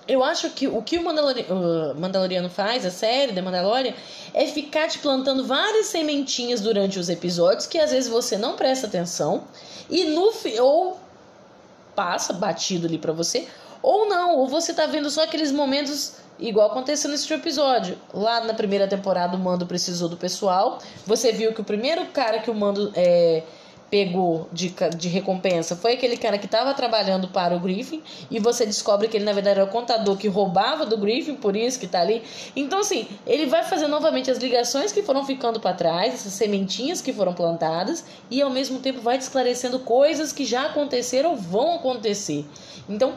Eu acho que o que o Mandaloriano, o Mandaloriano faz, a série da Mandalorian, é ficar te plantando várias sementinhas durante os episódios que às vezes você não presta atenção e no ou passa batido ali para você, ou não, ou você tá vendo só aqueles momentos Igual aconteceu nesse episódio. Lá na primeira temporada, o Mando precisou do pessoal. Você viu que o primeiro cara que o Mando é, pegou de, de recompensa foi aquele cara que estava trabalhando para o Griffin. E você descobre que ele, na verdade, era o contador que roubava do Griffin, por isso que está ali. Então, assim, ele vai fazer novamente as ligações que foram ficando para trás, essas sementinhas que foram plantadas, e ao mesmo tempo vai te esclarecendo coisas que já aconteceram ou vão acontecer. Então,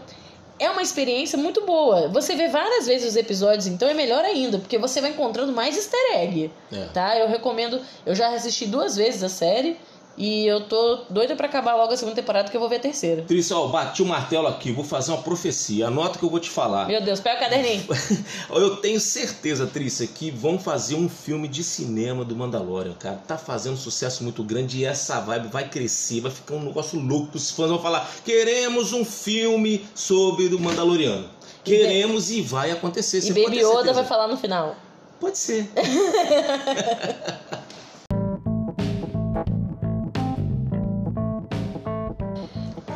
é uma experiência muito boa. Você vê várias vezes os episódios, então é melhor ainda, porque você vai encontrando mais easter egg. É. Tá? Eu recomendo. Eu já assisti duas vezes a série. E eu tô doida para acabar logo a segunda temporada que eu vou ver a terceira. Trícia, ó, bati o martelo aqui, vou fazer uma profecia. Anota que eu vou te falar. Meu Deus, pega o caderninho. eu tenho certeza, Trícia, que vão fazer um filme de cinema do Mandalorian, cara. Tá fazendo sucesso muito grande e essa vibe vai crescer, vai ficar um negócio louco. Os fãs vão falar: queremos um filme sobre o Mandaloriano. Queremos e, e vai acontecer. E Baby Yoda vai falar no final. Pode ser.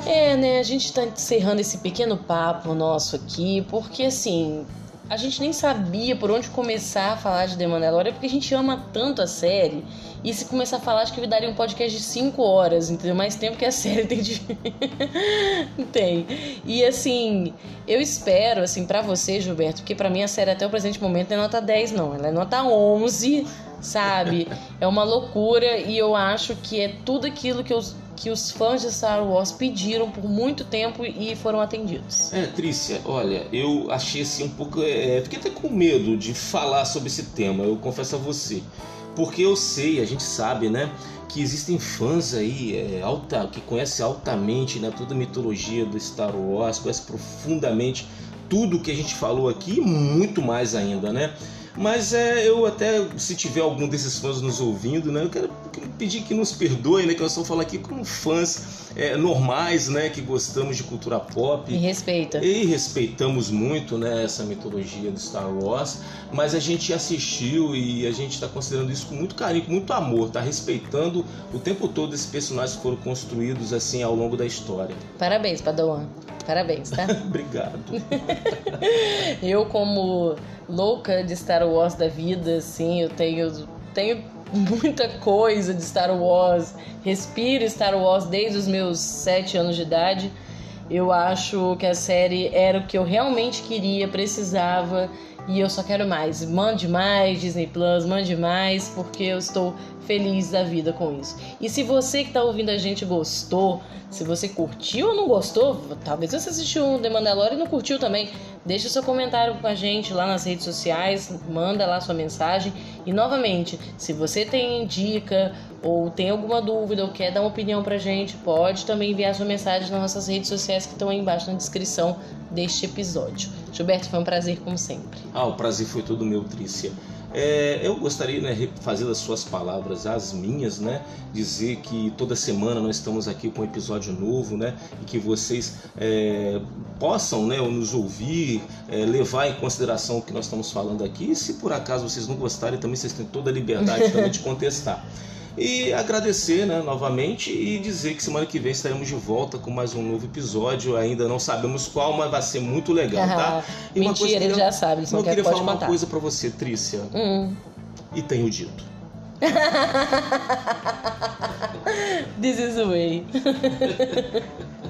É, né? A gente tá encerrando esse pequeno papo nosso aqui, porque assim, a gente nem sabia por onde começar a falar de The Mandalorian, porque a gente ama tanto a série. E se começar a falar, acho que daria um podcast de 5 horas, entendeu? Mais tempo que a série tem de. tem. E assim, eu espero, assim, para você, Gilberto, porque para mim a série até o presente momento não é nota 10, não. Ela é nota 11, sabe? É uma loucura e eu acho que é tudo aquilo que eu que os fãs de Star Wars pediram por muito tempo e foram atendidos. É, Trícia, olha, eu achei assim um pouco. É, fiquei até com medo de falar sobre esse tema, eu confesso a você. Porque eu sei, a gente sabe, né? Que existem fãs aí é, alta, que conhecem altamente né, toda a mitologia do Star Wars, conhecem profundamente tudo que a gente falou aqui e muito mais ainda, né? Mas é, eu até, se tiver algum desses fãs nos ouvindo, né, eu quero pedir que nos perdoem, né, que nós estamos falando aqui como fãs é, normais, né, que gostamos de cultura pop. E respeita. E respeitamos muito, né, essa mitologia do Star Wars, mas a gente assistiu e a gente está considerando isso com muito carinho, com muito amor, tá respeitando o tempo todo esses personagens que foram construídos assim ao longo da história. Parabéns, Padawan. Parabéns, tá? Obrigado. eu como louca de Star Wars da vida, assim, eu tenho, tenho muita coisa de Star Wars, respiro Star Wars desde os meus sete anos de idade. Eu acho que a série era o que eu realmente queria, precisava e eu só quero mais. Mande mais Disney Plus, mande mais, porque eu estou feliz da vida com isso. E se você que está ouvindo a gente gostou, se você curtiu ou não gostou, talvez você assistiu um The Mandalorian e não curtiu também, deixa seu comentário com a gente lá nas redes sociais, manda lá sua mensagem. E novamente, se você tem dica ou tem alguma dúvida ou quer dar uma opinião pra gente, pode também enviar sua mensagem nas nossas redes sociais que estão aí embaixo na descrição deste episódio. Gilberto, foi um prazer como sempre. Ah, o prazer foi todo meu, Trícia. É, eu gostaria, né, fazer das suas palavras as minhas, né, dizer que toda semana nós estamos aqui com um episódio novo, né, e que vocês é, possam, né, nos ouvir, é, levar em consideração o que nós estamos falando aqui. E se por acaso vocês não gostarem, também vocês têm toda a liberdade também de contestar. E agradecer né, novamente e dizer que semana que vem estaremos de volta com mais um novo episódio. Ainda não sabemos qual, mas vai ser muito legal, tá? E Mentira, ele já sabe. Ele eu quer, queria falar contar. uma coisa para você, Trícia. Hum. E tenho dito. This is the way.